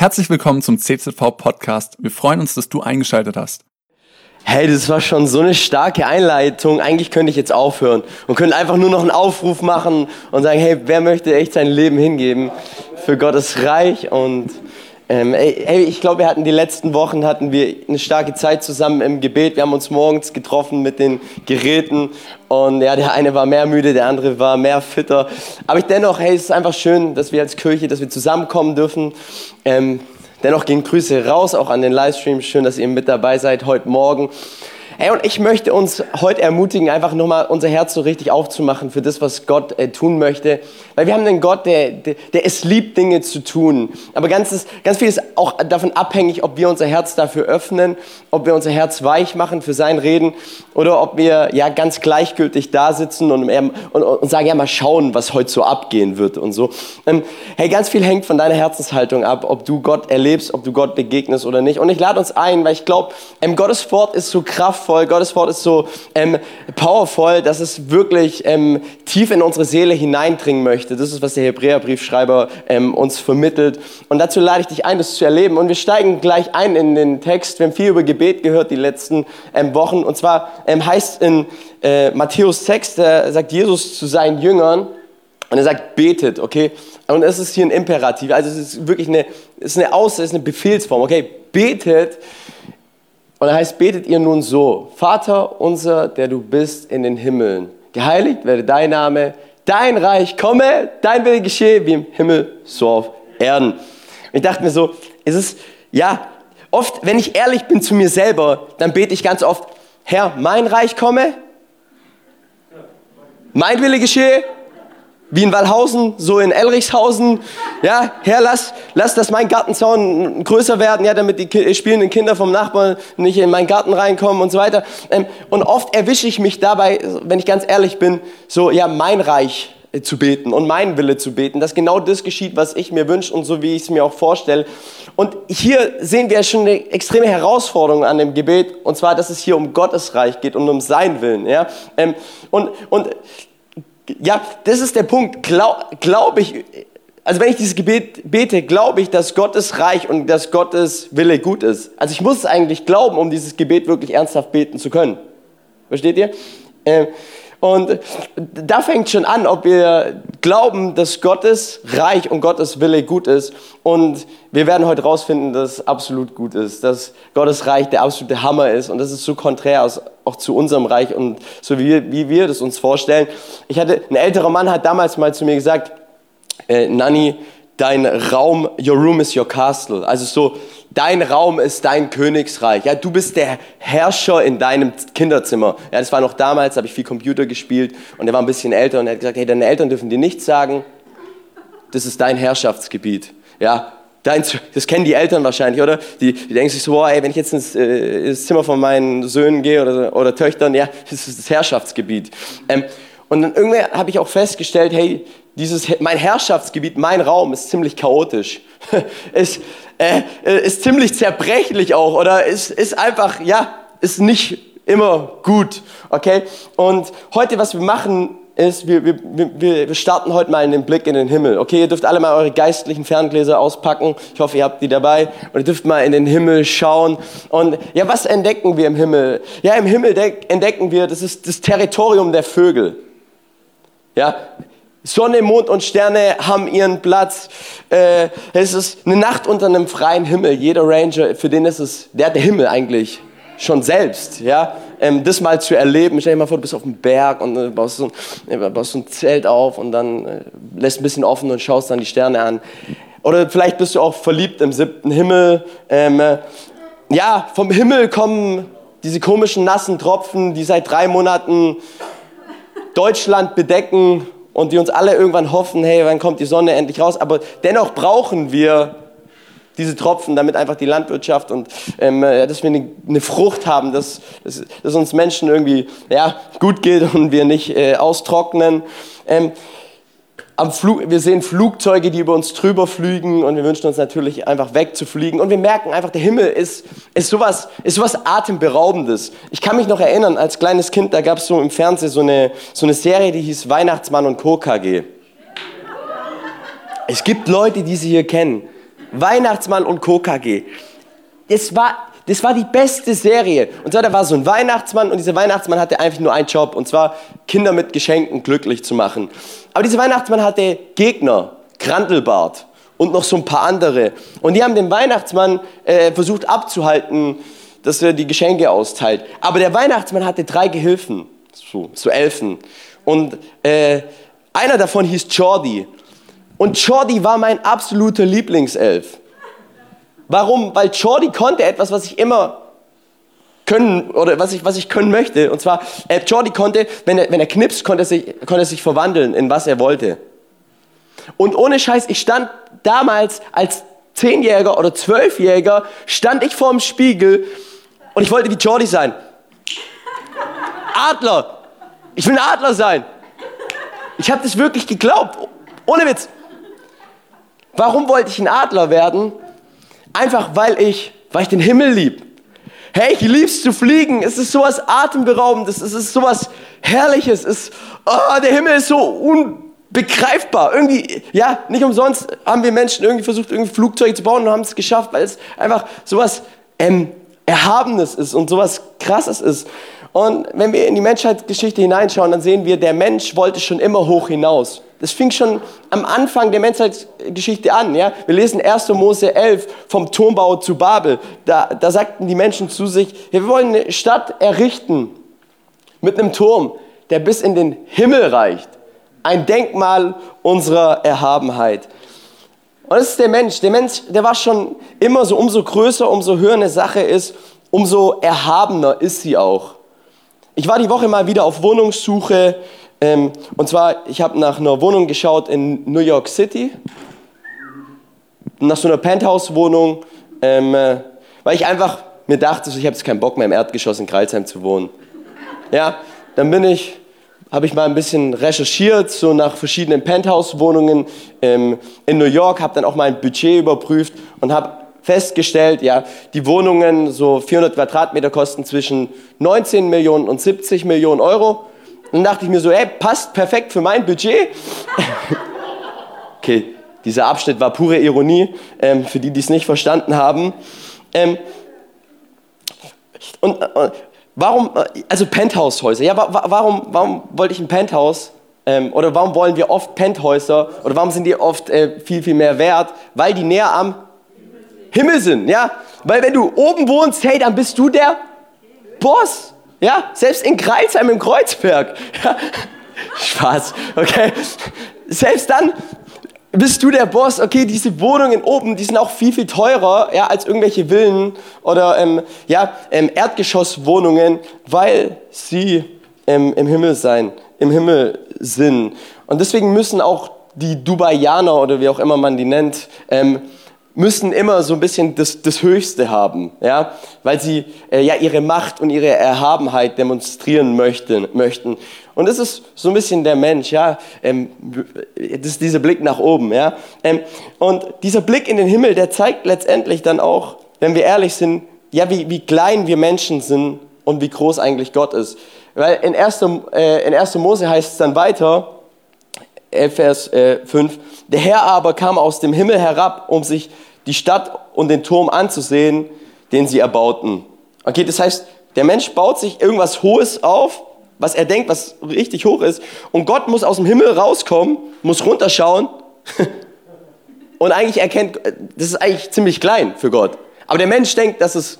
Herzlich willkommen zum CZV Podcast. Wir freuen uns, dass du eingeschaltet hast. Hey, das war schon so eine starke Einleitung. Eigentlich könnte ich jetzt aufhören und könnte einfach nur noch einen Aufruf machen und sagen, hey, wer möchte echt sein Leben hingeben für Gottes Reich und ähm, hey, ich glaube, wir hatten die letzten Wochen hatten wir eine starke Zeit zusammen im Gebet. Wir haben uns morgens getroffen mit den Geräten und ja, der eine war mehr müde, der andere war mehr fitter. Aber ich dennoch, hey, es ist einfach schön, dass wir als Kirche, dass wir zusammenkommen dürfen. Ähm, dennoch gehen Grüße raus, auch an den Livestream. Schön, dass ihr mit dabei seid heute Morgen. Hey, und ich möchte uns heute ermutigen, einfach nochmal unser Herz so richtig aufzumachen für das, was Gott äh, tun möchte. Weil wir haben einen Gott, der, der, der es liebt, Dinge zu tun. Aber ganz, ganz viel ist auch davon abhängig, ob wir unser Herz dafür öffnen, ob wir unser Herz weich machen für sein Reden oder ob wir ja ganz gleichgültig da sitzen und, und, und sagen, ja, mal schauen, was heute so abgehen wird und so. Ähm, hey, ganz viel hängt von deiner Herzenshaltung ab, ob du Gott erlebst, ob du Gott begegnest oder nicht. Und ich lade uns ein, weil ich glaube, ähm, Gottes Wort ist so kraftvoll kraftvoll, Gottes Wort ist so ähm, powerful, dass es wirklich ähm, tief in unsere Seele hineindringen möchte. Das ist, was der Hebräerbriefschreiber ähm, uns vermittelt. Und dazu lade ich dich ein, das zu erleben. Und wir steigen gleich ein in den Text. Wir haben viel über Gebet gehört die letzten ähm, Wochen. Und zwar ähm, heißt in äh, Matthäus 6, da sagt Jesus zu seinen Jüngern, und er sagt, betet, okay? Und es ist hier ein Imperativ, also es ist wirklich eine, es ist eine Aus, es ist eine Befehlsform, okay? Betet und da heißt, betet ihr nun so, Vater unser, der du bist in den Himmeln, geheiligt werde dein Name, dein Reich komme, dein Wille geschehe, wie im Himmel, so auf Erden. Und ich dachte mir so, ist es, ja, oft, wenn ich ehrlich bin zu mir selber, dann bete ich ganz oft, Herr, mein Reich komme, mein Wille geschehe, wie in Wallhausen, so in Elrichshausen. Ja, Herr, lass, lass, dass mein Gartenzaun größer werden, ja, damit die spielenden Kinder vom Nachbarn nicht in meinen Garten reinkommen und so weiter. Ähm, und oft erwische ich mich dabei, wenn ich ganz ehrlich bin, so, ja, mein Reich äh, zu beten und meinen Wille zu beten, dass genau das geschieht, was ich mir wünsche und so wie ich es mir auch vorstelle. Und hier sehen wir schon eine extreme Herausforderung an dem Gebet, und zwar, dass es hier um Gottes Reich geht und um sein Willen. Ja? Ähm, und, und ja, das ist der Punkt. Glaube glaub ich, also wenn ich dieses Gebet bete, glaube ich, dass Gottes Reich und dass Gottes Wille gut ist. Also ich muss es eigentlich glauben, um dieses Gebet wirklich ernsthaft beten zu können. Versteht ihr? Ähm, und da fängt schon an, ob wir glauben, dass Gottes Reich und Gottes Wille gut ist. Und wir werden heute herausfinden, dass es absolut gut ist, dass Gottes Reich der absolute Hammer ist. Und das ist so konträr auch zu unserem Reich und so wie wir, wie wir das uns vorstellen. Ich hatte, ein älterer Mann hat damals mal zu mir gesagt, äh, Nanni, dein Raum, your room is your castle. Also so, dein Raum ist dein Königsreich. Ja, du bist der Herrscher in deinem Kinderzimmer. Ja, das war noch damals, habe ich viel Computer gespielt und er war ein bisschen älter und er hat gesagt, hey, deine Eltern dürfen dir nichts sagen. Das ist dein Herrschaftsgebiet. Ja, dein, das kennen die Eltern wahrscheinlich, oder? Die, die denken sich so, wow, ey, wenn ich jetzt ins, äh, ins Zimmer von meinen Söhnen gehe oder, oder Töchtern, ja, das ist das Herrschaftsgebiet. Ähm, und dann irgendwann habe ich auch festgestellt, hey, dieses, mein Herrschaftsgebiet, mein Raum ist ziemlich chaotisch. ist, äh, ist ziemlich zerbrechlich auch oder ist, ist einfach, ja, ist nicht immer gut. Okay? Und heute, was wir machen, ist, wir, wir, wir starten heute mal in den Blick in den Himmel. Okay, ihr dürft alle mal eure geistlichen Ferngläser auspacken. Ich hoffe, ihr habt die dabei. Und ihr dürft mal in den Himmel schauen. Und ja, was entdecken wir im Himmel? Ja, im Himmel entdecken wir, das ist das Territorium der Vögel. Ja, Sonne, Mond und Sterne haben ihren Platz. Äh, es ist eine Nacht unter einem freien Himmel. Jeder Ranger, für den ist es, der hat der Himmel eigentlich schon selbst. Ja? Ähm, das mal zu erleben. Stell dir mal vor, du bist auf dem Berg und äh, baust, so, äh, baust so ein Zelt auf und dann äh, lässt ein bisschen offen und schaust dann die Sterne an. Oder vielleicht bist du auch verliebt im siebten Himmel. Ähm, äh, ja, vom Himmel kommen diese komischen nassen Tropfen, die seit drei Monaten Deutschland bedecken und die uns alle irgendwann hoffen, hey, wann kommt die Sonne endlich raus? Aber dennoch brauchen wir diese Tropfen, damit einfach die Landwirtschaft und ähm, dass wir eine, eine Frucht haben, dass, dass, dass, uns Menschen irgendwie ja, gut geht und wir nicht äh, austrocknen. Ähm, am Flug, wir sehen Flugzeuge, die über uns drüber fliegen und wir wünschen uns natürlich einfach wegzufliegen. Und wir merken einfach, der Himmel ist, ist, sowas, ist sowas Atemberaubendes. Ich kann mich noch erinnern, als kleines Kind, da gab es so im Fernsehen so eine, so eine Serie, die hieß Weihnachtsmann und Co. KG. Es gibt Leute, die sie hier kennen. Weihnachtsmann und Co. KG. Das war, das war die beste Serie. Und zwar, da war so ein Weihnachtsmann und dieser Weihnachtsmann hatte einfach nur einen Job und zwar Kinder mit Geschenken glücklich zu machen. Aber dieser Weihnachtsmann hatte Gegner, Grandelbart und noch so ein paar andere. Und die haben den Weihnachtsmann äh, versucht abzuhalten, dass er die Geschenke austeilt. Aber der Weihnachtsmann hatte drei Gehilfen, so, so Elfen. Und äh, einer davon hieß Jordi. Und Jordi war mein absoluter Lieblingself. Warum? Weil Jordi konnte etwas, was ich immer können oder was ich, was ich können möchte. Und zwar, äh, Jordi konnte, wenn er, wenn er knipst, konnte er, sich, konnte er sich verwandeln in was er wollte. Und ohne Scheiß, ich stand damals als Zehnjähriger oder Zwölfjähriger, stand ich vorm Spiegel und ich wollte wie Jordi sein. Adler. Ich will ein Adler sein. Ich habe das wirklich geglaubt. Ohne Witz. Warum wollte ich ein Adler werden? Einfach weil ich, weil ich den Himmel lieb. Hey, ich lieb's zu fliegen. Es ist sowas atemberaubendes. Es ist sowas herrliches. Es, oh, der Himmel ist so unbegreifbar. Irgendwie, ja, nicht umsonst haben wir Menschen irgendwie versucht, irgendwie Flugzeuge zu bauen und haben es geschafft, weil es einfach sowas ähm, Erhabenes ist und sowas Krasses ist. Und wenn wir in die Menschheitsgeschichte hineinschauen, dann sehen wir, der Mensch wollte schon immer hoch hinaus. Das fing schon am Anfang der Menschheitsgeschichte an. Ja? Wir lesen 1. Mose 11 vom Turmbau zu Babel. Da, da sagten die Menschen zu sich, wir wollen eine Stadt errichten mit einem Turm, der bis in den Himmel reicht. Ein Denkmal unserer Erhabenheit. Und das ist der Mensch. Der Mensch, der war schon immer so, umso größer, umso höher eine Sache ist, umso erhabener ist sie auch. Ich war die Woche mal wieder auf Wohnungssuche. Ähm, und zwar, ich habe nach einer Wohnung geschaut in New York City. Nach so einer Penthouse-Wohnung. Ähm, äh, weil ich einfach mir dachte, ich habe jetzt keinen Bock mehr im Erdgeschoss in Kreilsheim zu wohnen. Ja, dann bin ich habe ich mal ein bisschen recherchiert, so nach verschiedenen Penthouse-Wohnungen ähm, in New York, habe dann auch mein Budget überprüft und habe festgestellt, ja, die Wohnungen, so 400 Quadratmeter, kosten zwischen 19 Millionen und 70 Millionen Euro. Dann dachte ich mir so, ey, passt perfekt für mein Budget. okay, dieser Abschnitt war pure Ironie, ähm, für die, die es nicht verstanden haben. Ähm, und, und, Warum, äh, also Penthaushäuser, ja, warum, warum wollte ich ein Penthouse? Ähm, oder warum wollen wir oft Penthäuser? Oder warum sind die oft äh, viel, viel mehr wert? Weil die näher am Himmel sind, ja? Weil wenn du oben wohnst, hey, dann bist du der Boss, ja? Selbst in Kreuzheim im Kreuzberg. Ja? Spaß, okay? Selbst dann bist du der Boss, okay, diese Wohnungen oben, die sind auch viel, viel teurer ja, als irgendwelche Villen oder ähm, ja, ähm, Erdgeschosswohnungen, weil sie ähm, im Himmel sein, im Himmel sind. Und deswegen müssen auch die Dubaianer oder wie auch immer man die nennt, ähm, müssen immer so ein bisschen das, das Höchste haben, ja, weil sie äh, ja ihre Macht und ihre Erhabenheit demonstrieren möchten, möchten. Und das ist so ein bisschen der Mensch, ja, ähm, das ist dieser Blick nach oben, ja. Ähm, und dieser Blick in den Himmel, der zeigt letztendlich dann auch, wenn wir ehrlich sind, ja, wie, wie klein wir Menschen sind und wie groß eigentlich Gott ist. Weil in 1. Äh, in 1. Mose heißt es dann weiter, 11 Vers äh, 5, der Herr aber kam aus dem Himmel herab, um sich die Stadt und den Turm anzusehen, den sie erbauten. Okay, das heißt, der Mensch baut sich irgendwas Hohes auf, was er denkt, was richtig hoch ist, und Gott muss aus dem Himmel rauskommen, muss runterschauen und eigentlich erkennt, das ist eigentlich ziemlich klein für Gott. Aber der Mensch denkt, dass es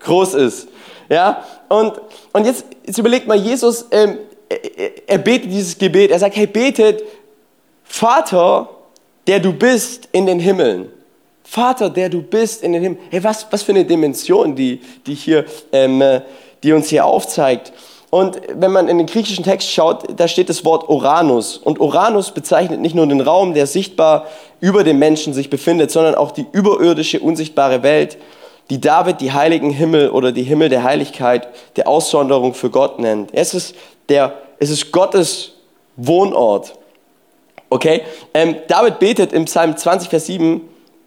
groß ist. Ja? Und, und jetzt, jetzt überlegt mal, Jesus, ähm, er, er betet dieses Gebet, er sagt, hey, betet, Vater, der du bist in den Himmeln. Vater, der du bist in den Himmel. Hey, was, was für eine Dimension, die, die, hier, ähm, äh, die uns hier aufzeigt. Und wenn man in den griechischen Text schaut, da steht das Wort Uranus. Und Uranus bezeichnet nicht nur den Raum, der sichtbar über dem Menschen sich befindet, sondern auch die überirdische, unsichtbare Welt, die David die heiligen Himmel oder die Himmel der Heiligkeit, der Aussonderung für Gott nennt. Es ist, der, es ist Gottes Wohnort. Okay? Ähm, David betet im Psalm 20, Vers 7,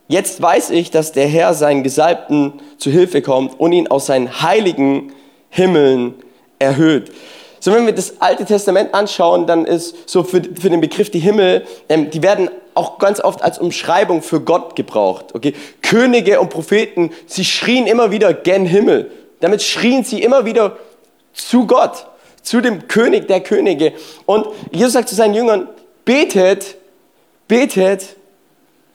Jetzt weiß ich, dass der Herr seinen Gesalbten zu Hilfe kommt und ihn aus seinen heiligen Himmeln erhöht. so wenn wir das Alte Testament anschauen, dann ist so für, für den Begriff die Himmel, ähm, die werden auch ganz oft als Umschreibung für Gott gebraucht. Okay? Könige und Propheten, sie schrien immer wieder gen Himmel. Damit schrien sie immer wieder zu Gott, zu dem König der Könige. Und Jesus sagt zu seinen Jüngern, betet, betet,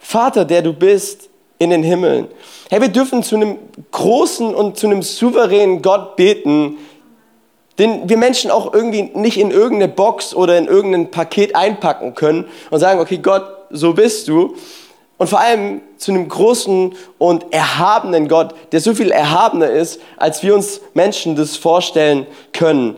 Vater, der du bist in den Himmeln. Hey, wir dürfen zu einem großen und zu einem souveränen Gott beten, den wir Menschen auch irgendwie nicht in irgendeine Box oder in irgendein Paket einpacken können und sagen, okay, Gott, so bist du. Und vor allem zu einem großen und erhabenen Gott, der so viel erhabener ist, als wir uns Menschen das vorstellen können.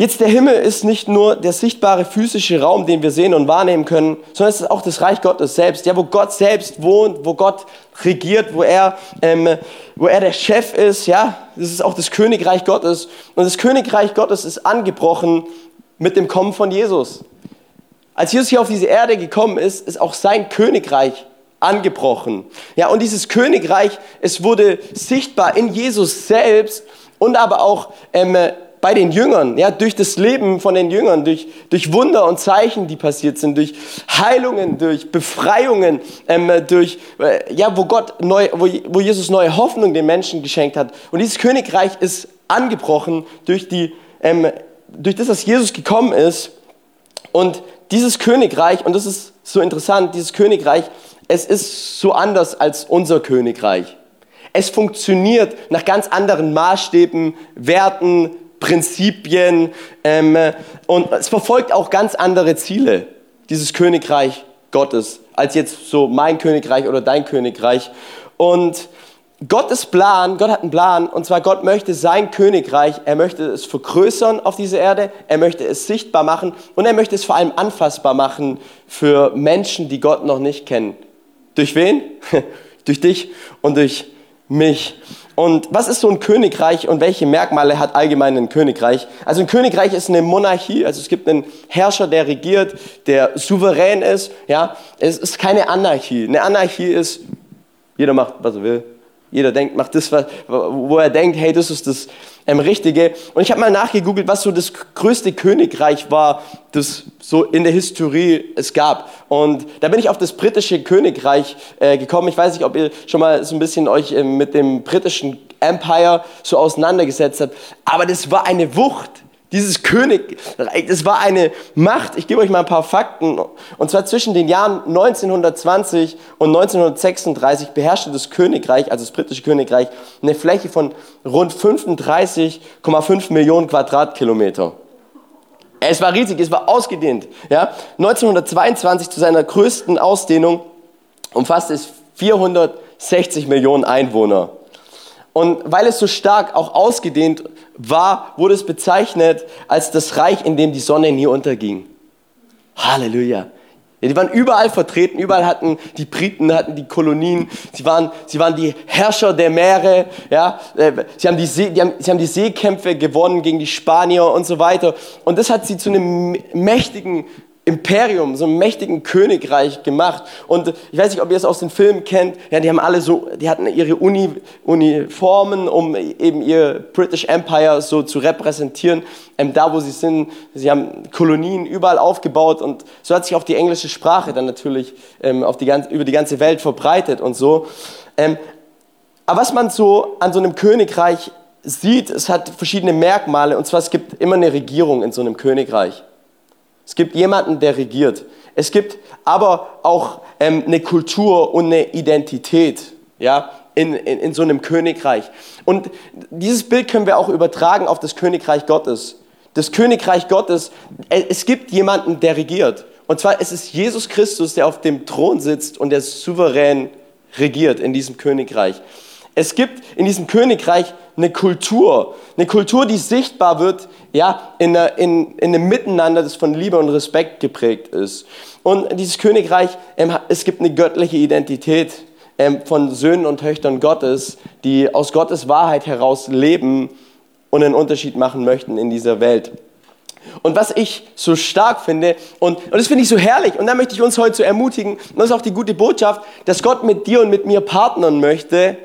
Jetzt der Himmel ist nicht nur der sichtbare physische Raum, den wir sehen und wahrnehmen können, sondern es ist auch das Reich Gottes selbst, ja, wo Gott selbst wohnt, wo Gott regiert, wo er, ähm, wo er der Chef ist, ja, das ist auch das Königreich Gottes. Und das Königreich Gottes ist angebrochen mit dem Kommen von Jesus. Als Jesus hier auf diese Erde gekommen ist, ist auch sein Königreich angebrochen. Ja, und dieses Königreich, es wurde sichtbar in Jesus selbst und aber auch ähm, bei den Jüngern, ja, durch das Leben von den Jüngern, durch, durch Wunder und Zeichen, die passiert sind, durch Heilungen, durch Befreiungen, ähm, durch, äh, ja, wo Gott neu, wo, wo Jesus neue Hoffnung den Menschen geschenkt hat. Und dieses Königreich ist angebrochen durch die, ähm, durch das, dass Jesus gekommen ist. Und dieses Königreich, und das ist so interessant, dieses Königreich, es ist so anders als unser Königreich. Es funktioniert nach ganz anderen Maßstäben, Werten, Prinzipien ähm, und es verfolgt auch ganz andere Ziele, dieses Königreich Gottes, als jetzt so mein Königreich oder dein Königreich. Und Gottes Plan, Gott hat einen Plan, und zwar Gott möchte sein Königreich, er möchte es vergrößern auf dieser Erde, er möchte es sichtbar machen und er möchte es vor allem anfassbar machen für Menschen, die Gott noch nicht kennen. Durch wen? durch dich und durch mich. Und was ist so ein Königreich und welche Merkmale hat allgemein ein Königreich? Also ein Königreich ist eine Monarchie, also es gibt einen Herrscher, der regiert, der souverän ist. Ja, es ist keine Anarchie. Eine Anarchie ist, jeder macht, was er will. Jeder denkt, macht das, wo er denkt, hey, das ist das ähm, Richtige. Und ich habe mal nachgegoogelt, was so das größte Königreich war, das so in der Historie es gab. Und da bin ich auf das britische Königreich äh, gekommen. Ich weiß nicht, ob ihr schon mal so ein bisschen euch äh, mit dem britischen Empire so auseinandergesetzt habt. Aber das war eine Wucht. Dieses König, das war eine Macht. Ich gebe euch mal ein paar Fakten. Und zwar zwischen den Jahren 1920 und 1936 beherrschte das Königreich, also das britische Königreich, eine Fläche von rund 35,5 Millionen Quadratkilometer. Es war riesig, es war ausgedehnt. Ja? 1922 zu seiner größten Ausdehnung umfasste es 460 Millionen Einwohner. Und weil es so stark auch ausgedehnt war, wurde es bezeichnet als das Reich, in dem die Sonne nie unterging. Halleluja. Ja, die waren überall vertreten, überall hatten die Briten, hatten die Kolonien, sie waren, sie waren die Herrscher der Meere, ja, äh, sie haben, die See, die haben, sie haben die Seekämpfe gewonnen gegen die Spanier und so weiter. Und das hat sie zu einem mächtigen Imperium, so einem mächtigen Königreich gemacht. Und ich weiß nicht, ob ihr es aus den Filmen kennt. Ja, die haben alle so, die hatten ihre Uni, Uniformen, um eben ihr British Empire so zu repräsentieren. Ähm, da, wo sie sind, sie haben Kolonien überall aufgebaut und so hat sich auch die englische Sprache dann natürlich ähm, auf die ganze, über die ganze Welt verbreitet und so. Ähm, aber was man so an so einem Königreich sieht, es hat verschiedene Merkmale. Und zwar, es gibt immer eine Regierung in so einem Königreich. Es gibt jemanden, der regiert. Es gibt aber auch ähm, eine Kultur und eine Identität ja, in, in, in so einem Königreich. Und dieses Bild können wir auch übertragen auf das Königreich Gottes. Das Königreich Gottes, äh, es gibt jemanden, der regiert. Und zwar ist es Jesus Christus, der auf dem Thron sitzt und der souverän regiert in diesem Königreich. Es gibt in diesem Königreich eine Kultur, eine Kultur, die sichtbar wird, ja, in, in, in einem Miteinander, das von Liebe und Respekt geprägt ist. Und dieses Königreich, ähm, es gibt eine göttliche Identität ähm, von Söhnen und Töchtern Gottes, die aus Gottes Wahrheit heraus leben und einen Unterschied machen möchten in dieser Welt. Und was ich so stark finde, und, und das finde ich so herrlich, und da möchte ich uns heute so ermutigen, und das ist auch die gute Botschaft, dass Gott mit dir und mit mir partnern möchte,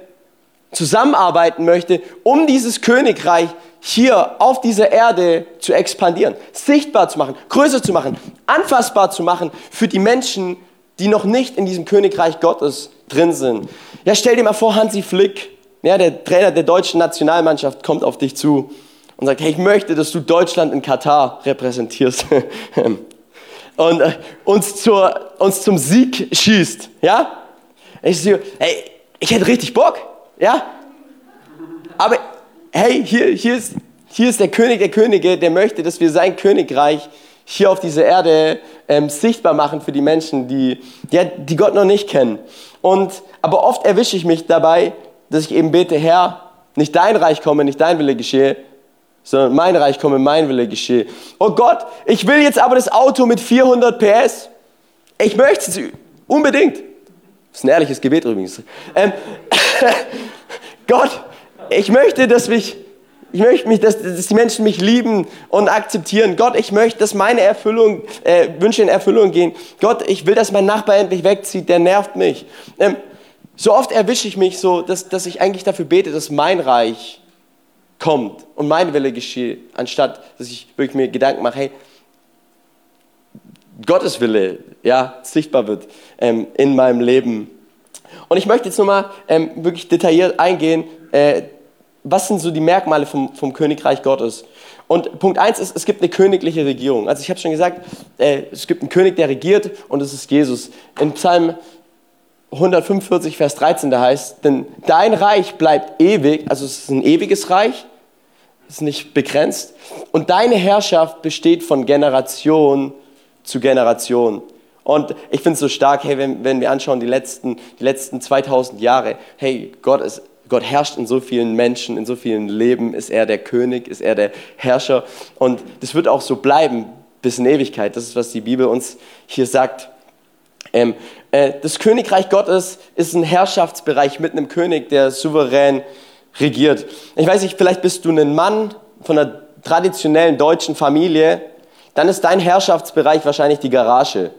zusammenarbeiten möchte, um dieses Königreich hier auf dieser Erde zu expandieren, sichtbar zu machen, größer zu machen, anfassbar zu machen für die Menschen, die noch nicht in diesem Königreich Gottes drin sind. Ja, stell dir mal vor, Hansi Flick, ja, der Trainer der deutschen Nationalmannschaft, kommt auf dich zu und sagt, hey, ich möchte, dass du Deutschland in Katar repräsentierst und äh, uns, zur, uns zum Sieg schießt. Ja? Ich so, hey, ich hätte richtig Bock. Ja? Aber hey, hier, hier, ist, hier ist der König der Könige, der möchte, dass wir sein Königreich hier auf dieser Erde ähm, sichtbar machen für die Menschen, die, die, die Gott noch nicht kennen. Und, aber oft erwische ich mich dabei, dass ich eben bete, Herr, nicht dein Reich komme, nicht dein Wille geschehe, sondern mein Reich komme, mein Wille geschehe. Oh Gott, ich will jetzt aber das Auto mit 400 PS. Ich möchte es unbedingt. Das ist ein ehrliches Gebet übrigens. Ähm, Gott, ich möchte, dass mich, ich möchte mich, dass, dass, die Menschen mich lieben und akzeptieren. Gott, ich möchte, dass meine Erfüllung, äh, Wünsche in Erfüllung gehen. Gott, ich will, dass mein Nachbar endlich wegzieht, der nervt mich. Ähm, so oft erwische ich mich so, dass, dass ich eigentlich dafür bete, dass mein Reich kommt und mein Wille geschehe, anstatt dass ich wirklich mir Gedanken mache, hey, Gottes Wille ja, sichtbar wird ähm, in meinem Leben. Und ich möchte jetzt nochmal ähm, wirklich detailliert eingehen, äh, was sind so die Merkmale vom, vom Königreich Gottes. Und Punkt 1 ist, es gibt eine königliche Regierung. Also ich habe schon gesagt, äh, es gibt einen König, der regiert und es ist Jesus. In Psalm 145, Vers 13, da heißt, denn dein Reich bleibt ewig, also es ist ein ewiges Reich, ist nicht begrenzt, und deine Herrschaft besteht von Generation zu Generation. Und ich finde es so stark, hey, wenn, wenn wir anschauen, die letzten, die letzten 2000 Jahre, hey, Gott, ist, Gott herrscht in so vielen Menschen, in so vielen Leben, ist er der König, ist er der Herrscher. Und das wird auch so bleiben bis in Ewigkeit. Das ist, was die Bibel uns hier sagt. Ähm, äh, das Königreich Gottes ist ein Herrschaftsbereich mit einem König, der souverän regiert. Ich weiß nicht, vielleicht bist du ein Mann von einer traditionellen deutschen Familie, dann ist dein Herrschaftsbereich wahrscheinlich die Garage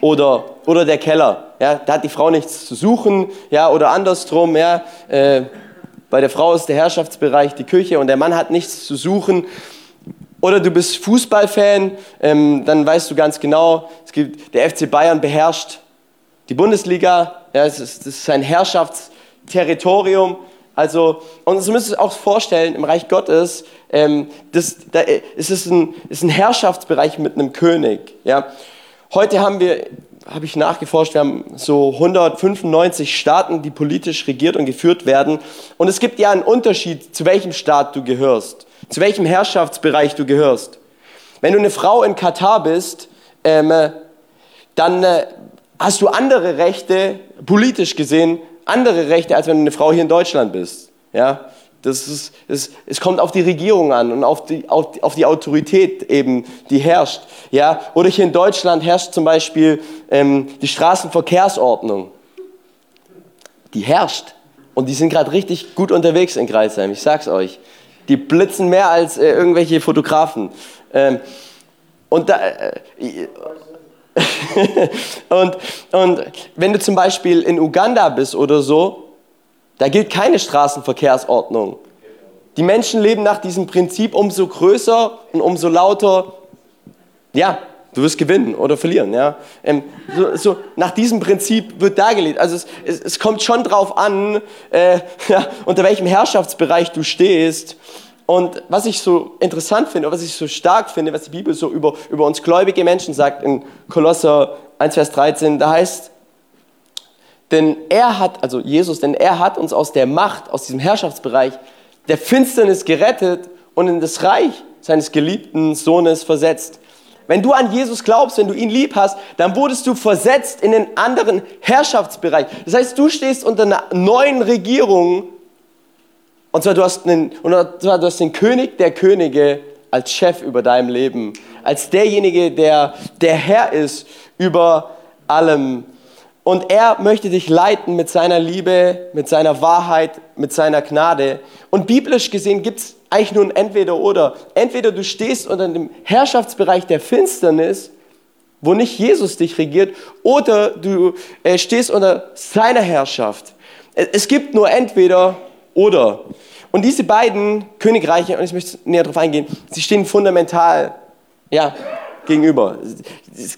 oder, oder der Keller. Ja, da hat die Frau nichts zu suchen, ja, oder andersrum, ja, äh, bei der Frau ist der Herrschaftsbereich die Küche und der Mann hat nichts zu suchen. Oder du bist Fußballfan, ähm, dann weißt du ganz genau, es gibt, der FC Bayern beherrscht die Bundesliga, ja, es ist, es ist ein Herrschaftsterritorium. Also, und müsst ihr es auch vorstellen, im Reich Gottes, ähm, das, da ist es ein, ist ein Herrschaftsbereich mit einem König. Ja. Heute haben wir, habe ich nachgeforscht, wir haben so 195 Staaten, die politisch regiert und geführt werden. Und es gibt ja einen Unterschied, zu welchem Staat du gehörst, zu welchem Herrschaftsbereich du gehörst. Wenn du eine Frau in Katar bist, ähm, dann äh, hast du andere Rechte, politisch gesehen, andere Rechte, als wenn du eine Frau hier in Deutschland bist. Ja? Das ist, es, es kommt auf die Regierung an und auf die, auf, auf die Autorität eben, die herrscht. Ja? Oder hier in Deutschland herrscht zum Beispiel ähm, die Straßenverkehrsordnung. Die herrscht. Und die sind gerade richtig gut unterwegs in Kreisheim, ich sag's euch. Die blitzen mehr als äh, irgendwelche Fotografen. Ähm, und da, äh, und, und wenn du zum Beispiel in Uganda bist oder so, da gilt keine Straßenverkehrsordnung. Die Menschen leben nach diesem Prinzip, umso größer und umso lauter, ja, du wirst gewinnen oder verlieren. Ja? Ähm, so, so, nach diesem Prinzip wird dargelegt. Also es, es, es kommt schon drauf an, äh, ja, unter welchem Herrschaftsbereich du stehst. Und was ich so interessant finde, was ich so stark finde, was die Bibel so über, über uns gläubige Menschen sagt, in Kolosser 1, Vers 13, da heißt, denn er hat, also Jesus, denn er hat uns aus der Macht, aus diesem Herrschaftsbereich der Finsternis gerettet und in das Reich seines geliebten Sohnes versetzt. Wenn du an Jesus glaubst, wenn du ihn lieb hast, dann wurdest du versetzt in den anderen Herrschaftsbereich. Das heißt, du stehst unter einer neuen Regierung und zwar, du hast, einen, und zwar, du hast den König der Könige als Chef über deinem Leben, als derjenige, der der Herr ist über allem. Und er möchte dich leiten mit seiner Liebe, mit seiner Wahrheit, mit seiner Gnade. Und biblisch gesehen gibt es eigentlich nur ein Entweder-Oder. Entweder du stehst unter dem Herrschaftsbereich der Finsternis, wo nicht Jesus dich regiert, oder du äh, stehst unter seiner Herrschaft. Es gibt nur entweder oder. Und diese beiden Königreiche, und ich möchte näher darauf eingehen, sie stehen fundamental ja, gegenüber.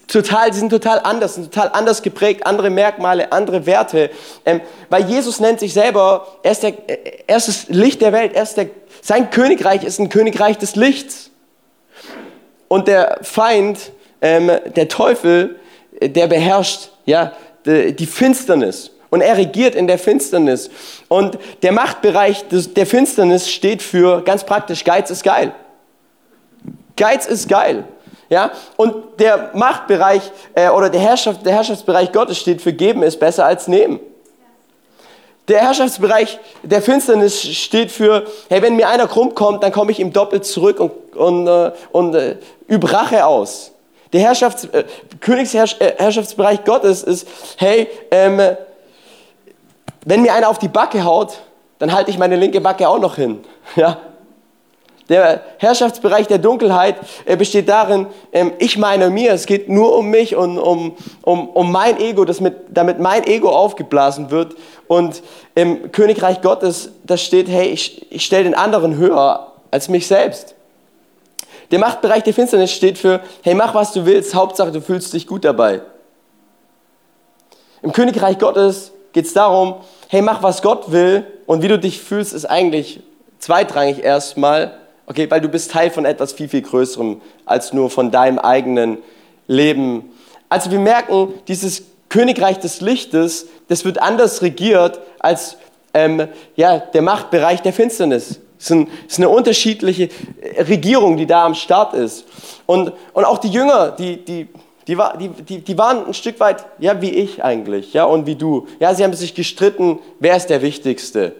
Total, sie sind total anders, sind total anders geprägt, andere Merkmale, andere Werte. Ähm, weil Jesus nennt sich selber, er ist, der, er ist das Licht der Welt, er ist der, sein Königreich ist ein Königreich des Lichts. Und der Feind, ähm, der Teufel, der beherrscht ja, die Finsternis. Und er regiert in der Finsternis. Und der Machtbereich der Finsternis steht für, ganz praktisch, Geiz ist geil. Geiz ist geil. Ja? Und der Machtbereich äh, oder der, Herrschaft, der Herrschaftsbereich Gottes steht für geben ist besser als nehmen. Der Herrschaftsbereich der Finsternis steht für, hey, wenn mir einer krumm kommt, dann komme ich ihm doppelt zurück und, und, äh, und äh, übe Rache aus. Der Herrschafts-, äh, Königsherrschaftsbereich Gottes ist, hey, ähm, wenn mir einer auf die Backe haut, dann halte ich meine linke Backe auch noch hin. Ja? Der Herrschaftsbereich der Dunkelheit äh, besteht darin, ähm, ich meine mir, es geht nur um mich und um, um, um mein Ego, das mit, damit mein Ego aufgeblasen wird. Und im Königreich Gottes, da steht, hey, ich, ich stelle den anderen höher als mich selbst. Der Machtbereich der Finsternis steht für, hey, mach was du willst, Hauptsache du fühlst dich gut dabei. Im Königreich Gottes geht es darum, hey, mach was Gott will und wie du dich fühlst, ist eigentlich zweitrangig erstmal. Okay, weil du bist Teil von etwas viel, viel Größerem als nur von deinem eigenen Leben. Also wir merken, dieses Königreich des Lichtes, das wird anders regiert als ähm, ja, der Machtbereich der Finsternis. Es ist eine unterschiedliche Regierung, die da am Start ist. Und, und auch die Jünger, die, die, die, die, die, die waren ein Stück weit, ja, wie ich eigentlich, ja, und wie du. Ja, sie haben sich gestritten, wer ist der Wichtigste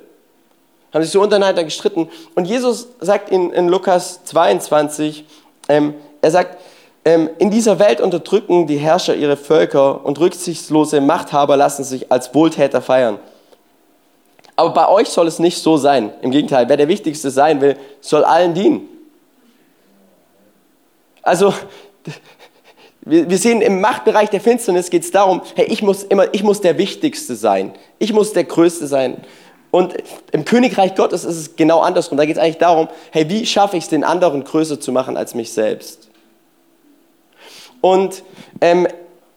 haben sich so untereinander gestritten. Und Jesus sagt in, in Lukas 22, ähm, er sagt, ähm, in dieser Welt unterdrücken die Herrscher ihre Völker und rücksichtslose Machthaber lassen sich als Wohltäter feiern. Aber bei euch soll es nicht so sein. Im Gegenteil, wer der Wichtigste sein will, soll allen dienen. Also, wir sehen im Machtbereich der Finsternis geht es darum, hey, ich muss immer, ich muss der Wichtigste sein. Ich muss der Größte sein. Und im Königreich Gottes ist es genau andersrum. Da geht es eigentlich darum, hey, wie schaffe ich es, den anderen größer zu machen als mich selbst? Und ähm,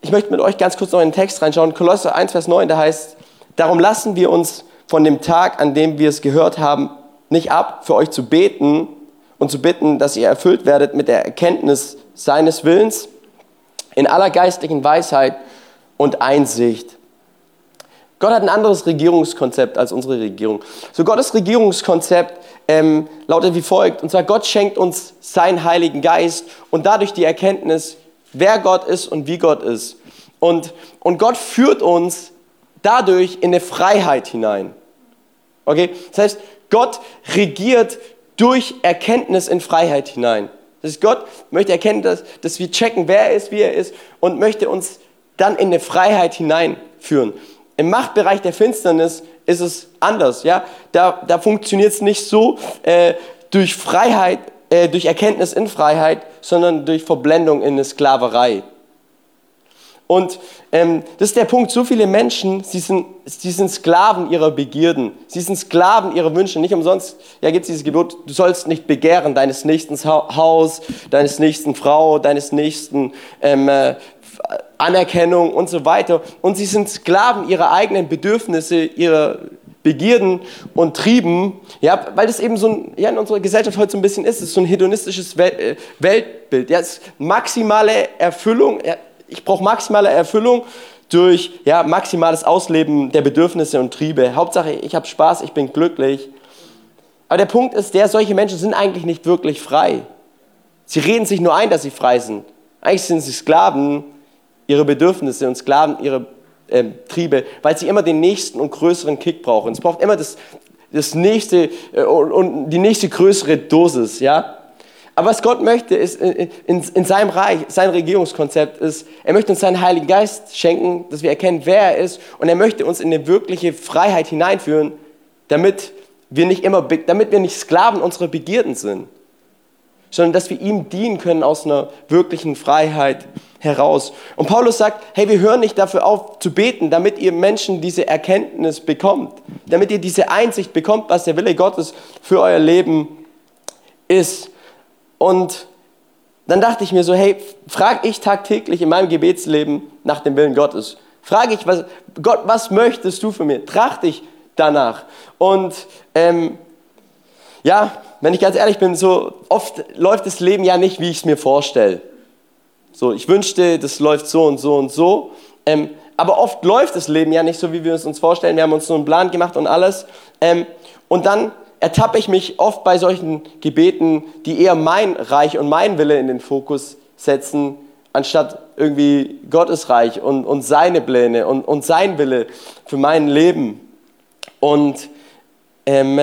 ich möchte mit euch ganz kurz noch in den Text reinschauen. Kolosse 1, Vers 9, da heißt, darum lassen wir uns von dem Tag, an dem wir es gehört haben, nicht ab, für euch zu beten und zu bitten, dass ihr erfüllt werdet mit der Erkenntnis seines Willens in aller geistlichen Weisheit und Einsicht Gott hat ein anderes Regierungskonzept als unsere Regierung. So Gottes Regierungskonzept ähm, lautet wie folgt. Und zwar Gott schenkt uns seinen Heiligen Geist und dadurch die Erkenntnis, wer Gott ist und wie Gott ist. Und, und Gott führt uns dadurch in eine Freiheit hinein. Okay? Das heißt, Gott regiert durch Erkenntnis in Freiheit hinein. Das heißt, Gott möchte erkennen, dass, dass wir checken, wer er ist, wie er ist und möchte uns dann in eine Freiheit hineinführen. Im Machtbereich der Finsternis ist es anders. Ja? Da, da funktioniert es nicht so äh, durch Freiheit, äh, durch Erkenntnis in Freiheit, sondern durch Verblendung in eine Sklaverei. Und ähm, das ist der Punkt, so viele Menschen, sie sind, sie sind Sklaven ihrer Begierden, sie sind Sklaven ihrer Wünsche. Nicht umsonst ja, gibt es dieses Gebot, du sollst nicht begehren deines nächsten Haus, deines nächsten Frau, deines nächsten ähm, äh, Anerkennung und so weiter. Und sie sind Sklaven ihrer eigenen Bedürfnisse, ihrer Begierden und Trieben, ja, weil das eben so ein, ja, in unserer Gesellschaft heute so ein bisschen ist, es ist so ein hedonistisches äh, Weltbild. Ja, es ist maximale Erfüllung, ja, ich brauche maximale Erfüllung durch ja, maximales Ausleben der Bedürfnisse und Triebe. Hauptsache, ich habe Spaß, ich bin glücklich. Aber der Punkt ist der, solche Menschen sind eigentlich nicht wirklich frei. Sie reden sich nur ein, dass sie frei sind. Eigentlich sind sie Sklaven ihre Bedürfnisse und Sklaven ihre äh, Triebe, weil sie immer den nächsten und größeren Kick brauchen. Es braucht immer das, das nächste äh, und, die nächste größere Dosis, ja. Aber was Gott möchte, ist in, in, in, seinem Reich, sein Regierungskonzept ist, er möchte uns seinen Heiligen Geist schenken, dass wir erkennen, wer er ist, und er möchte uns in eine wirkliche Freiheit hineinführen, damit wir nicht immer, damit wir nicht Sklaven unserer Begierden sind. sondern dass wir ihm dienen können aus einer wirklichen Freiheit heraus. Und Paulus sagt, hey, wir hören nicht dafür auf zu beten, damit ihr Menschen diese Erkenntnis bekommt, damit ihr diese Einsicht bekommt, was der Wille Gottes für euer Leben ist. Und dann dachte ich mir so, hey, frage ich tagtäglich in meinem Gebetsleben nach dem Willen Gottes. Frage ich, was, Gott, was möchtest du von mir? Trachte ich danach. Und ähm, ja, wenn ich ganz ehrlich bin, so oft läuft das Leben ja nicht, wie ich es mir vorstelle. So, ich wünschte, das läuft so und so und so. Ähm, aber oft läuft das Leben ja nicht so, wie wir es uns vorstellen. Wir haben uns so einen Plan gemacht und alles. Ähm, und dann ertappe ich mich oft bei solchen Gebeten, die eher mein Reich und mein Wille in den Fokus setzen, anstatt irgendwie Gottes Reich und, und seine Pläne und, und sein Wille für mein Leben. Und ähm,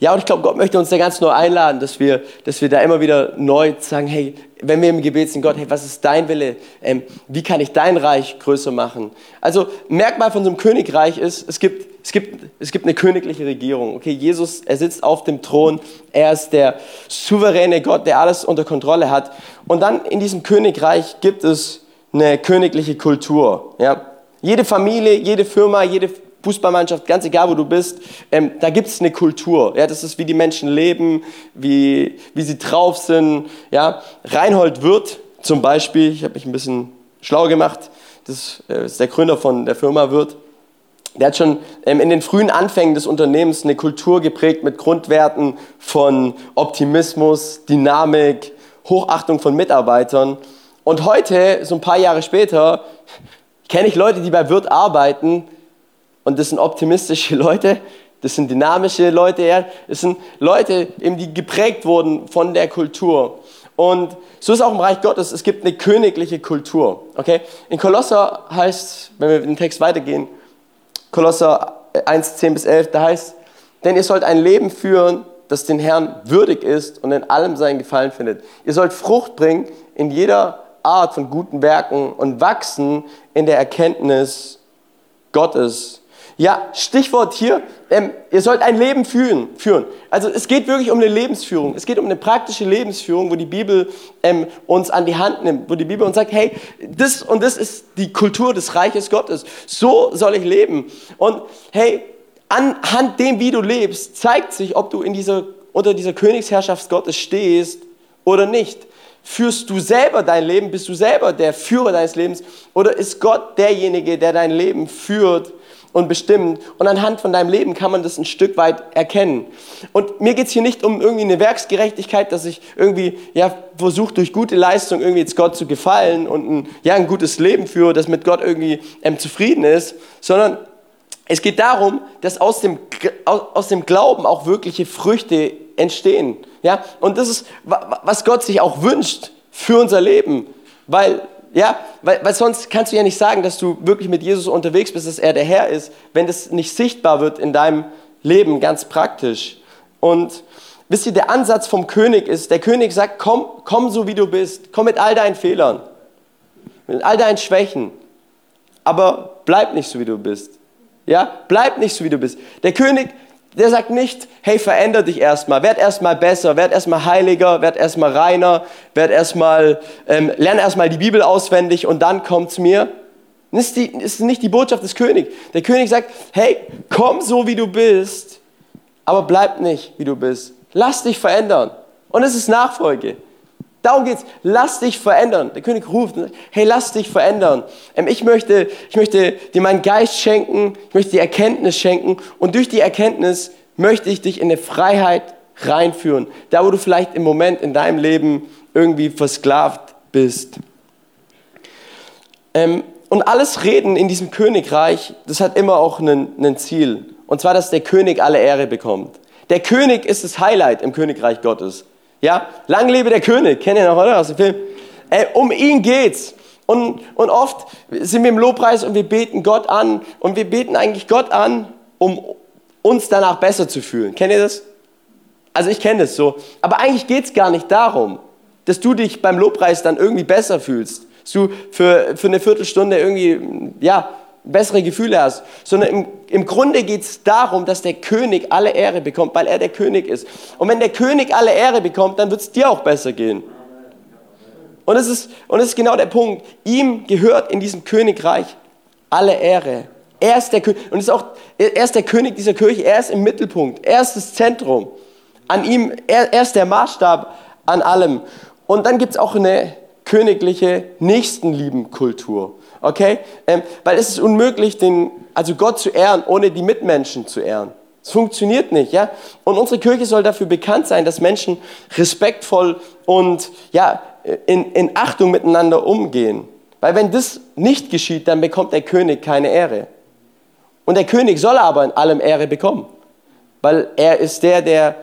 ja, und ich glaube, Gott möchte uns da ganz neu einladen, dass wir, dass wir da immer wieder neu sagen, hey, wenn wir im Gebet sind, Gott, hey, was ist dein Wille? Ähm, wie kann ich dein Reich größer machen? Also Merkmal von so einem Königreich ist, es gibt, es gibt, es gibt eine königliche Regierung. Okay, Jesus, er sitzt auf dem Thron, er ist der souveräne Gott, der alles unter Kontrolle hat. Und dann in diesem Königreich gibt es eine königliche Kultur. Ja? Jede Familie, jede Firma, jede Fußballmannschaft, ganz egal wo du bist, ähm, da gibt es eine Kultur. Ja, das ist, wie die Menschen leben, wie, wie sie drauf sind. Ja. Reinhold Wirth zum Beispiel, ich habe mich ein bisschen schlau gemacht, das äh, ist der Gründer von der Firma Wirth. Der hat schon ähm, in den frühen Anfängen des Unternehmens eine Kultur geprägt mit Grundwerten von Optimismus, Dynamik, Hochachtung von Mitarbeitern. Und heute, so ein paar Jahre später, kenne ich Leute, die bei Wirt arbeiten, und das sind optimistische Leute, das sind dynamische Leute, ja. das sind Leute, eben, die geprägt wurden von der Kultur. Und so ist auch im Reich Gottes, es gibt eine königliche Kultur. Okay? In Kolosser heißt, wenn wir den Text weitergehen, Kolosser 1, 10 bis 11, da heißt, denn ihr sollt ein Leben führen, das den Herrn würdig ist und in allem seinen Gefallen findet. Ihr sollt Frucht bringen in jeder Art von guten Werken und wachsen in der Erkenntnis Gottes ja, Stichwort hier, ähm, ihr sollt ein Leben führen, führen. Also es geht wirklich um eine Lebensführung. Es geht um eine praktische Lebensführung, wo die Bibel ähm, uns an die Hand nimmt, wo die Bibel uns sagt, hey, das und das ist die Kultur des Reiches Gottes. So soll ich leben. Und hey, anhand dem, wie du lebst, zeigt sich, ob du in dieser, unter dieser Königsherrschaft Gottes stehst oder nicht. Führst du selber dein Leben? Bist du selber der Führer deines Lebens? Oder ist Gott derjenige, der dein Leben führt? Und bestimmt. Und anhand von deinem Leben kann man das ein Stück weit erkennen. Und mir geht es hier nicht um irgendwie eine Werksgerechtigkeit, dass ich irgendwie ja, versuche, durch gute Leistung irgendwie jetzt Gott zu gefallen und ein, ja, ein gutes Leben führe, das mit Gott irgendwie ähm, zufrieden ist, sondern es geht darum, dass aus dem, aus dem Glauben auch wirkliche Früchte entstehen. Ja? Und das ist, was Gott sich auch wünscht für unser Leben. Weil ja, weil, weil sonst kannst du ja nicht sagen, dass du wirklich mit Jesus unterwegs bist, dass er der Herr ist, wenn das nicht sichtbar wird in deinem Leben, ganz praktisch. Und wisst ihr, der Ansatz vom König ist, der König sagt, komm, komm so wie du bist, komm mit all deinen Fehlern, mit all deinen Schwächen, aber bleib nicht so wie du bist. Ja, bleib nicht so wie du bist. Der König der sagt nicht, hey, veränder dich erstmal, werd erstmal besser, werd erstmal heiliger, werd erstmal reiner, werd erstmal, ähm, lern erstmal die Bibel auswendig und dann kommt's mir. Das ist, die, ist nicht die Botschaft des Königs. Der König sagt, hey, komm so wie du bist, aber bleib nicht wie du bist. Lass dich verändern. Und es ist Nachfolge. Darum geht's. Lass dich verändern. Der König ruft hey, lass dich verändern. Ähm, ich, möchte, ich möchte dir meinen Geist schenken, ich möchte dir Erkenntnis schenken und durch die Erkenntnis möchte ich dich in eine Freiheit reinführen. Da, wo du vielleicht im Moment in deinem Leben irgendwie versklavt bist. Ähm, und alles Reden in diesem Königreich, das hat immer auch ein Ziel. Und zwar, dass der König alle Ehre bekommt. Der König ist das Highlight im Königreich Gottes. Ja, lang lebe der König, kennt ihr noch, oder? Aus dem Film. Ey, um ihn geht's. Und, und oft sind wir im Lobpreis und wir beten Gott an und wir beten eigentlich Gott an, um uns danach besser zu fühlen. Kennt ihr das? Also ich kenne das so. Aber eigentlich geht es gar nicht darum, dass du dich beim Lobpreis dann irgendwie besser fühlst. Dass du für, für eine Viertelstunde irgendwie, ja, bessere Gefühle hast, sondern im, im Grunde geht es darum, dass der König alle Ehre bekommt, weil er der König ist. Und wenn der König alle Ehre bekommt, dann wird es dir auch besser gehen. Und es, ist, und es ist genau der Punkt. Ihm gehört in diesem Königreich alle Ehre. Er ist der König. Und ist auch, er ist der König dieser Kirche. Er ist im Mittelpunkt. Er ist das Zentrum. An ihm, er, er ist der Maßstab an allem. Und dann gibt es auch eine königliche Nächstenliebenkultur. Okay? Ähm, weil es ist unmöglich, den, also Gott zu ehren, ohne die Mitmenschen zu ehren. Es funktioniert nicht, ja? Und unsere Kirche soll dafür bekannt sein, dass Menschen respektvoll und ja, in, in Achtung miteinander umgehen. Weil wenn das nicht geschieht, dann bekommt der König keine Ehre. Und der König soll aber in allem Ehre bekommen, weil er ist der, der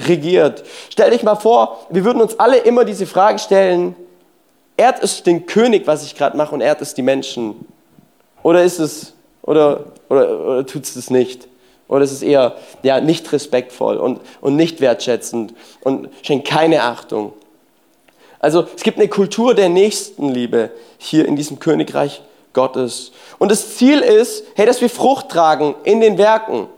regiert. Stell dich mal vor, wir würden uns alle immer diese Frage stellen, ehrt es den König, was ich gerade mache, und ehrt es die Menschen? Oder ist es, oder, oder, oder tut es das nicht? Oder ist es eher ja, nicht respektvoll und, und nicht wertschätzend und schenkt keine Achtung? Also es gibt eine Kultur der Nächstenliebe hier in diesem Königreich Gottes. Und das Ziel ist, hey, dass wir Frucht tragen in den Werken.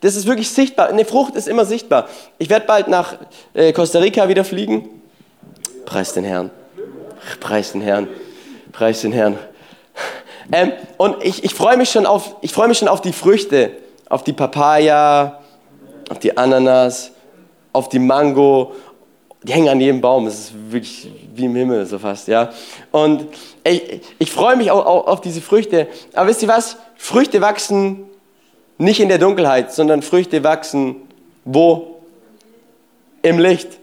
Das ist wirklich sichtbar. Eine Frucht ist immer sichtbar. Ich werde bald nach äh, Costa Rica wieder fliegen. Preis den Herrn. Preis den Herrn. Preis den Herrn. Ähm, und ich, ich freue mich, schon auf, freu mich schon auf die Früchte. Auf die Papaya, auf die Ananas, auf die Mango. Die hängen an jedem Baum. Es ist wirklich wie im Himmel so fast. Ja? Und ich, ich freue mich auch, auch auf diese Früchte. Aber wisst ihr was? Früchte wachsen nicht in der Dunkelheit, sondern Früchte wachsen wo? Im Licht.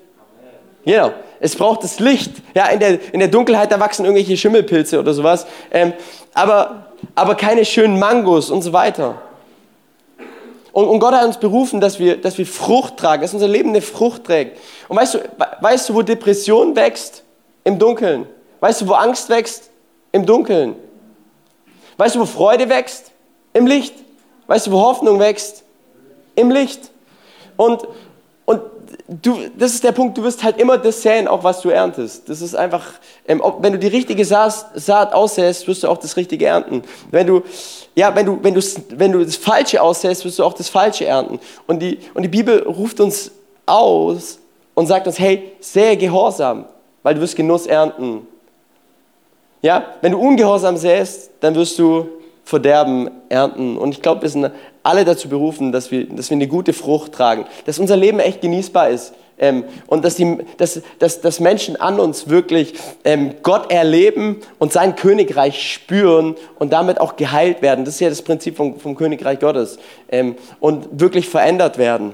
Genau. Es braucht das Licht. Ja, in der, in der Dunkelheit, da wachsen irgendwelche Schimmelpilze oder sowas. Ähm, aber, aber keine schönen Mangos und so weiter. Und, und, Gott hat uns berufen, dass wir, dass wir Frucht tragen, dass unser Leben eine Frucht trägt. Und weißt du, weißt du, wo Depression wächst? Im Dunkeln. Weißt du, wo Angst wächst? Im Dunkeln. Weißt du, wo Freude wächst? Im Licht. Weißt du, wo Hoffnung wächst? Im Licht. Und, und du, das ist der Punkt, du wirst halt immer das säen, auch was du erntest. Das ist einfach, ähm, wenn du die richtige Saat, Saat aussäst, wirst du auch das Richtige ernten. Wenn du, ja, wenn du, wenn du, wenn du das Falsche aussäst, wirst du auch das Falsche ernten. Und die, und die Bibel ruft uns aus und sagt uns, hey, sähe Gehorsam, weil du wirst Genuss ernten. Ja, wenn du ungehorsam säst, dann wirst du Verderben ernten. Und ich glaube, wir sind alle dazu berufen, dass wir, dass wir eine gute Frucht tragen, dass unser Leben echt genießbar ist ähm, und dass, die, dass, dass, dass Menschen an uns wirklich ähm, Gott erleben und sein Königreich spüren und damit auch geheilt werden. Das ist ja das Prinzip vom, vom Königreich Gottes ähm, und wirklich verändert werden.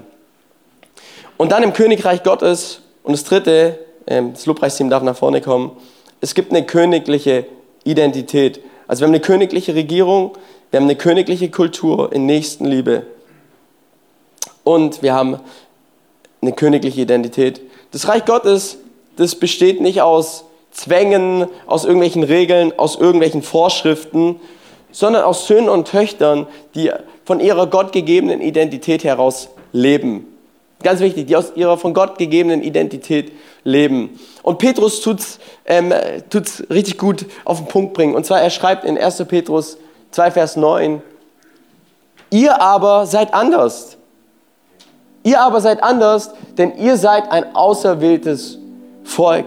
Und dann im Königreich Gottes, und das dritte, ähm, das Lobpreisteam darf nach vorne kommen, es gibt eine königliche Identität. Also wir haben eine königliche Regierung, wir haben eine königliche Kultur in Nächstenliebe und wir haben eine königliche Identität. Das Reich Gottes, das besteht nicht aus Zwängen, aus irgendwelchen Regeln, aus irgendwelchen Vorschriften, sondern aus Söhnen und Töchtern, die von ihrer gottgegebenen Identität heraus leben. Ganz wichtig, die aus ihrer von Gott gegebenen Identität leben. Und Petrus tut's, ähm, tut's richtig gut auf den Punkt bringen. Und zwar, er schreibt in 1. Petrus 2, Vers 9, ihr aber seid anders. Ihr aber seid anders, denn ihr seid ein auserwähltes Volk.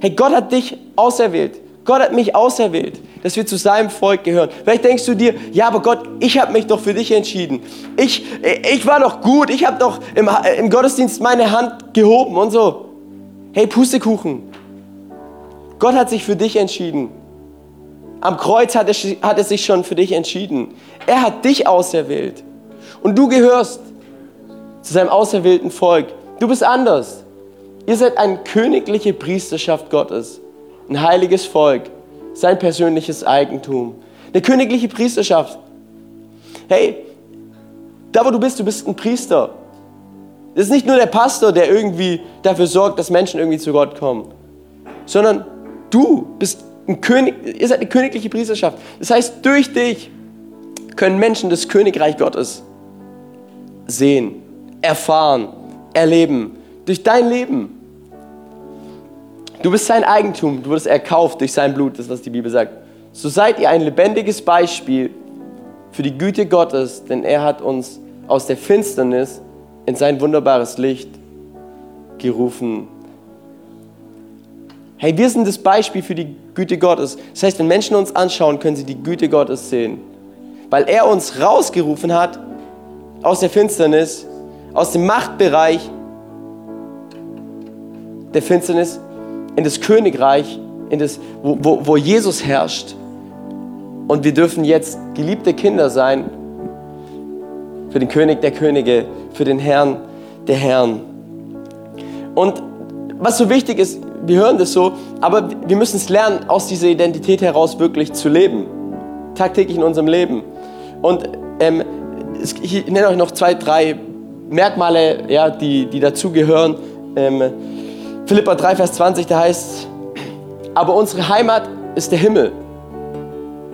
Hey, Gott hat dich auserwählt. Gott hat mich auserwählt, dass wir zu seinem Volk gehören. Vielleicht denkst du dir, ja, aber Gott, ich habe mich doch für dich entschieden. Ich, ich war doch gut, ich habe doch im, im Gottesdienst meine Hand gehoben und so. Hey, Pustekuchen. Gott hat sich für dich entschieden. Am Kreuz hat er, hat er sich schon für dich entschieden. Er hat dich auserwählt. Und du gehörst zu seinem auserwählten Volk. Du bist anders. Ihr seid eine königliche Priesterschaft Gottes ein heiliges Volk, sein persönliches Eigentum. Eine königliche Priesterschaft. Hey, da wo du bist, du bist ein Priester. Das ist nicht nur der Pastor, der irgendwie dafür sorgt, dass Menschen irgendwie zu Gott kommen, sondern du bist ein König, ihr seid eine königliche Priesterschaft. Das heißt, durch dich können Menschen das Königreich Gottes sehen, erfahren, erleben. Durch dein Leben. Du bist sein Eigentum, du wurdest erkauft durch sein Blut, das ist, was die Bibel sagt. So seid ihr ein lebendiges Beispiel für die Güte Gottes, denn er hat uns aus der Finsternis in sein wunderbares Licht gerufen. Hey, wir sind das Beispiel für die Güte Gottes. Das heißt, wenn Menschen uns anschauen, können sie die Güte Gottes sehen. Weil er uns rausgerufen hat aus der Finsternis, aus dem Machtbereich der Finsternis in das Königreich, in das, wo, wo, wo Jesus herrscht. Und wir dürfen jetzt geliebte Kinder sein für den König der Könige, für den Herrn der Herren. Und was so wichtig ist, wir hören das so, aber wir müssen es lernen, aus dieser Identität heraus wirklich zu leben. Tagtäglich in unserem Leben. Und ähm, ich nenne euch noch zwei, drei Merkmale, ja, die, die dazugehören. Ähm, Philippa 3, Vers 20, da heißt, aber unsere Heimat ist der Himmel.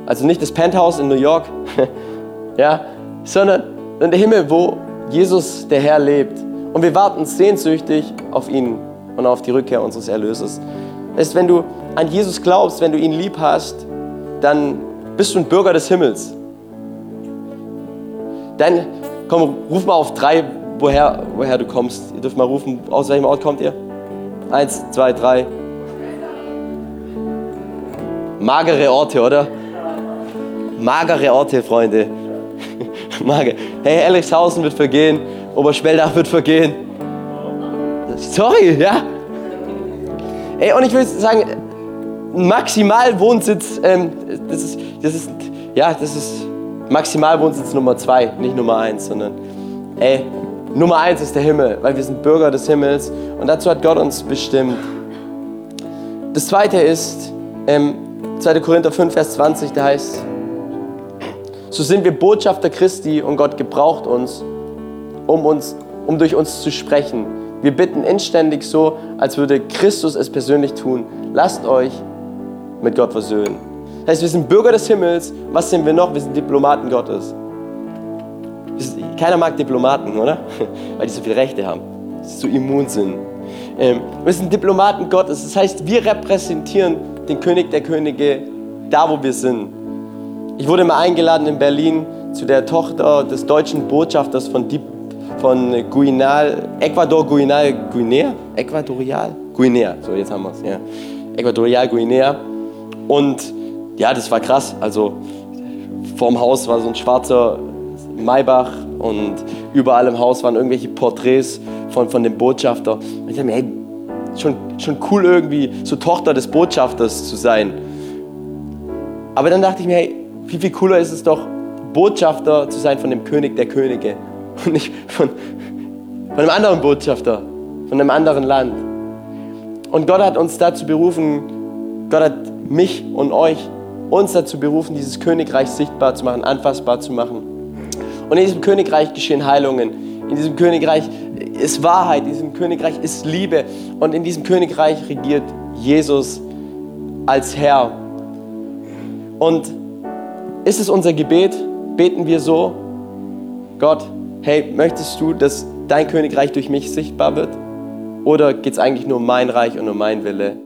Also nicht das Penthouse in New York, ja, sondern der Himmel, wo Jesus, der Herr, lebt. Und wir warten sehnsüchtig auf ihn und auf die Rückkehr unseres Erlösers. Das heißt, wenn du an Jesus glaubst, wenn du ihn lieb hast, dann bist du ein Bürger des Himmels. Dann, komm, ruf mal auf drei, woher, woher du kommst. Ihr dürft mal rufen, aus welchem Ort kommt ihr? Eins, zwei, drei. Magere Orte, oder? Magere Orte, Freunde. Mager. Hey, Elrichshausen wird vergehen, Oberschweldach wird vergehen. Sorry, ja? Ey, und ich will sagen, Maximalwohnsitz, ähm, das, ist, das ist, ja, das ist Maximalwohnsitz Nummer zwei, nicht Nummer eins, sondern, ey, Nummer eins ist der Himmel, weil wir sind Bürger des Himmels und dazu hat Gott uns bestimmt. Das zweite ist, ähm, 2. Korinther 5, Vers 20, da heißt, so sind wir Botschafter Christi und Gott gebraucht uns, um, uns, um durch uns zu sprechen. Wir bitten inständig so, als würde Christus es persönlich tun. Lasst euch mit Gott versöhnen. Das heißt, wir sind Bürger des Himmels. Was sind wir noch? Wir sind Diplomaten Gottes. Keiner mag Diplomaten, oder? Weil die so viele Rechte haben, so immun sind. Ähm, wir sind Diplomaten Gottes. Das heißt, wir repräsentieren den König der Könige da, wo wir sind. Ich wurde mal eingeladen in Berlin zu der Tochter des deutschen Botschafters von Dip von Guinal, Ecuador Guinal, Guinea? Ecuadorial? Guinea, so jetzt haben wir es, ja. Ecuadorial Guinea. Und ja, das war krass. Also vorm Haus war so ein schwarzer Maybach und überall im Haus waren irgendwelche Porträts von, von dem Botschafter. Und ich dachte mir, hey, schon, schon cool irgendwie, so Tochter des Botschafters zu sein. Aber dann dachte ich mir, hey, viel, viel cooler ist es doch, Botschafter zu sein von dem König der Könige und nicht von, von einem anderen Botschafter, von einem anderen Land. Und Gott hat uns dazu berufen, Gott hat mich und euch, uns dazu berufen, dieses Königreich sichtbar zu machen, anfassbar zu machen. Und in diesem Königreich geschehen Heilungen. In diesem Königreich ist Wahrheit, in diesem Königreich ist Liebe. Und in diesem Königreich regiert Jesus als Herr. Und ist es unser Gebet? Beten wir so? Gott, hey, möchtest du, dass dein Königreich durch mich sichtbar wird? Oder geht es eigentlich nur um mein Reich und um mein Wille?